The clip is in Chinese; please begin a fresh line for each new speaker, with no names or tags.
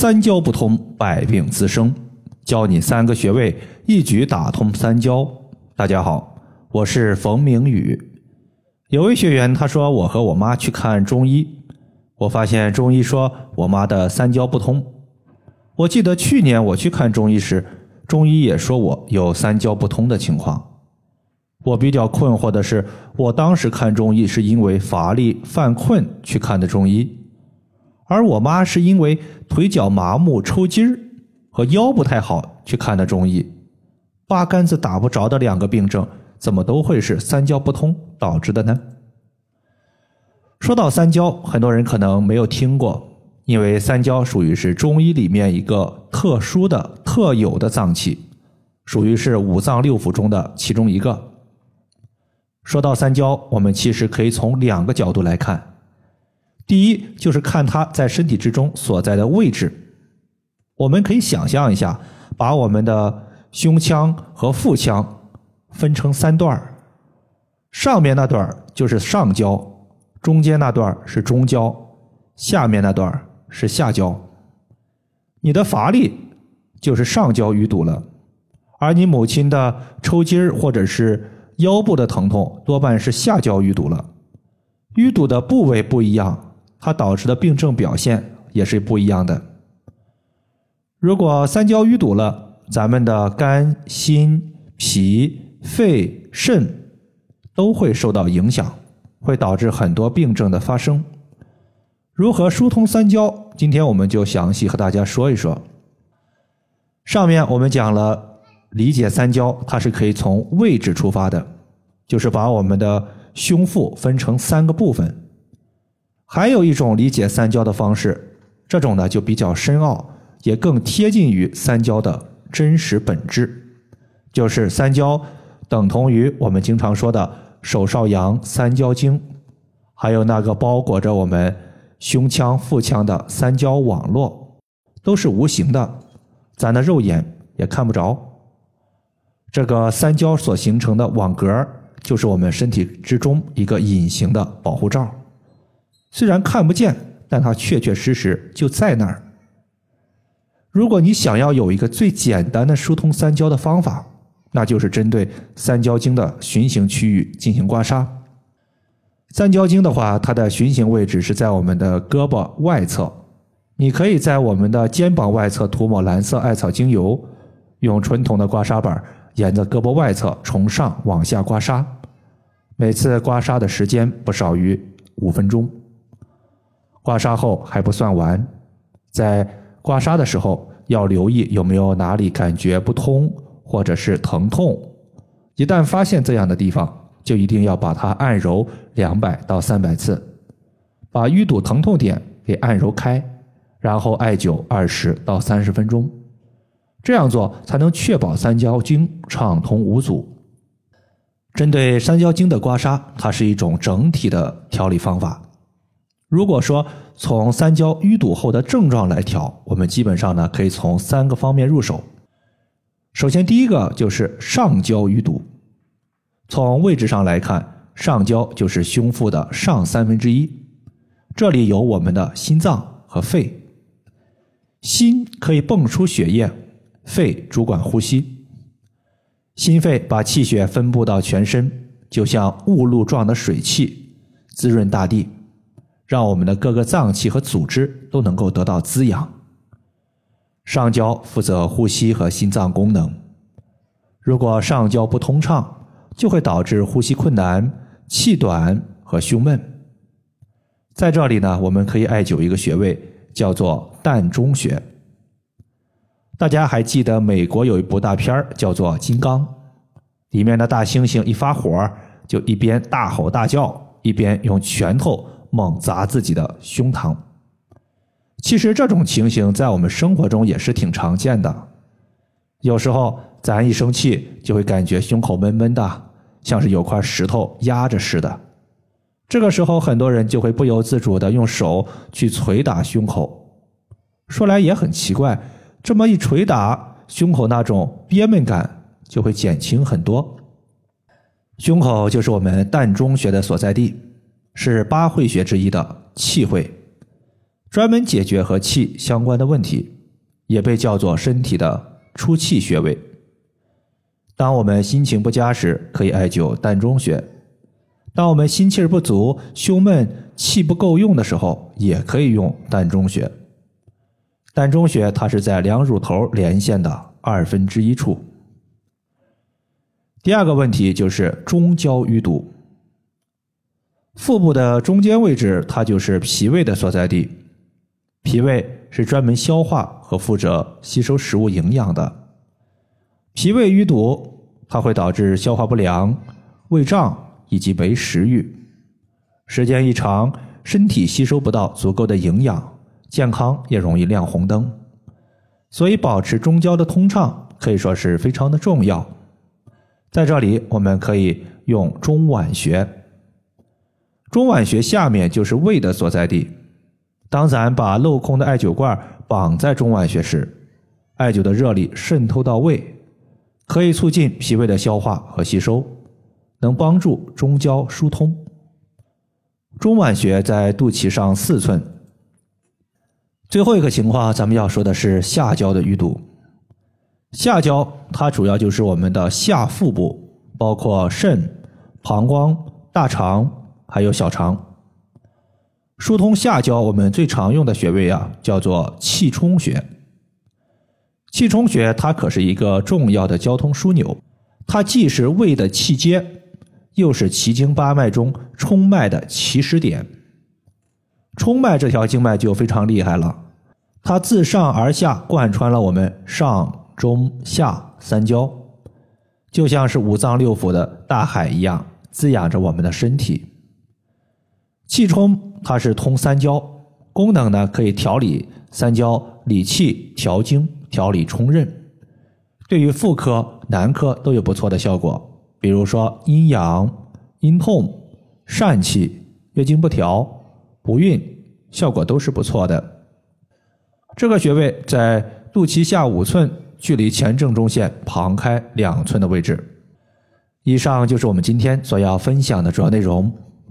三焦不通，百病滋生。教你三个穴位，一举打通三焦。大家好，我是冯明宇。有位学员他说，我和我妈去看中医，我发现中医说我妈的三焦不通。我记得去年我去看中医时，中医也说我有三焦不通的情况。我比较困惑的是，我当时看中医是因为乏力犯困去看的中医。而我妈是因为腿脚麻木、抽筋儿和腰不太好去看的中医，八竿子打不着的两个病症，怎么都会是三焦不通导致的呢？说到三焦，很多人可能没有听过，因为三焦属于是中医里面一个特殊的、特有的脏器，属于是五脏六腑中的其中一个。说到三焦，我们其实可以从两个角度来看。第一就是看它在身体之中所在的位置，我们可以想象一下，把我们的胸腔和腹腔分成三段上面那段就是上焦，中间那段是中焦，下面那段是下焦。你的乏力就是上焦淤堵了，而你母亲的抽筋儿或者是腰部的疼痛多半是下焦淤堵了，淤堵的部位不一样。它导致的病症表现也是不一样的。如果三焦淤堵了，咱们的肝、心、脾、肺、肾都会受到影响，会导致很多病症的发生。如何疏通三焦？今天我们就详细和大家说一说。上面我们讲了理解三焦，它是可以从位置出发的，就是把我们的胸腹分成三个部分。还有一种理解三焦的方式，这种呢就比较深奥，也更贴近于三焦的真实本质，就是三焦等同于我们经常说的手少阳三焦经，还有那个包裹着我们胸腔、腹腔的三焦网络，都是无形的，咱的肉眼也看不着。这个三焦所形成的网格，就是我们身体之中一个隐形的保护罩。虽然看不见，但它确确实实就在那儿。如果你想要有一个最简单的疏通三焦的方法，那就是针对三焦经的循行区域进行刮痧。三焦经的话，它的循行位置是在我们的胳膊外侧，你可以在我们的肩膀外侧涂抹蓝色艾草精油，用纯铜的刮痧板沿着胳膊外侧从上往下刮痧，每次刮痧的时间不少于五分钟。刮痧后还不算完，在刮痧的时候要留意有没有哪里感觉不通或者是疼痛。一旦发现这样的地方，就一定要把它按揉两百到三百次，把淤堵疼痛点给按揉开，然后艾灸二十到三十分钟。这样做才能确保三焦经畅通无阻。针对三焦经的刮痧，它是一种整体的调理方法。如果说从三焦淤堵后的症状来调，我们基本上呢可以从三个方面入手。首先，第一个就是上焦淤堵。从位置上来看，上焦就是胸腹的上三分之一，这里有我们的心脏和肺。心可以泵出血液，肺主管呼吸。心肺把气血分布到全身，就像雾露状的水汽，滋润大地。让我们的各个脏器和组织都能够得到滋养。上焦负责呼吸和心脏功能，如果上焦不通畅，就会导致呼吸困难、气短和胸闷。在这里呢，我们可以艾灸一个穴位，叫做膻中穴。大家还记得美国有一部大片叫做《金刚》，里面的大猩猩一发火，就一边大吼大叫，一边用拳头。猛砸自己的胸膛，其实这种情形在我们生活中也是挺常见的。有时候咱一生气，就会感觉胸口闷闷的，像是有块石头压着似的。这个时候，很多人就会不由自主的用手去捶打胸口。说来也很奇怪，这么一捶打，胸口那种憋闷感就会减轻很多。胸口就是我们膻中穴的所在地。是八会穴之一的气会，专门解决和气相关的问题，也被叫做身体的出气穴位。当我们心情不佳时，可以艾灸膻中穴；当我们心气不足、胸闷、气不够用的时候，也可以用膻中穴。膻中穴它是在两乳头连线的二分之一处。第二个问题就是中焦淤堵。腹部的中间位置，它就是脾胃的所在地。脾胃是专门消化和负责吸收食物营养的。脾胃淤堵，它会导致消化不良、胃胀以及没食欲。时间一长，身体吸收不到足够的营养，健康也容易亮红灯。所以，保持中焦的通畅可以说是非常的重要。在这里，我们可以用中脘穴。中脘穴下面就是胃的所在地。当咱把镂空的艾灸罐绑在中脘穴时，艾灸的热力渗透到胃，可以促进脾胃的消化和吸收，能帮助中焦疏通。中脘穴在肚脐上四寸。最后一个情况，咱们要说的是下焦的淤堵。下焦它主要就是我们的下腹部，包括肾、膀胱、大肠。还有小肠，疏通下焦，我们最常用的穴位啊，叫做气冲穴。气冲穴它可是一个重要的交通枢纽，它既是胃的气街，又是奇经八脉中冲脉的起始点。冲脉这条经脉就非常厉害了，它自上而下贯穿了我们上中下三焦，就像是五脏六腑的大海一样，滋养着我们的身体。气冲它是通三焦，功能呢可以调理三焦，理气、调经、调理冲任，对于妇科、男科都有不错的效果。比如说阴阳、阴痛、疝气、月经不调、不孕，效果都是不错的。这个穴位在肚脐下五寸，距离前正中线旁开两寸的位置。以上就是我们今天所要分享的主要内容。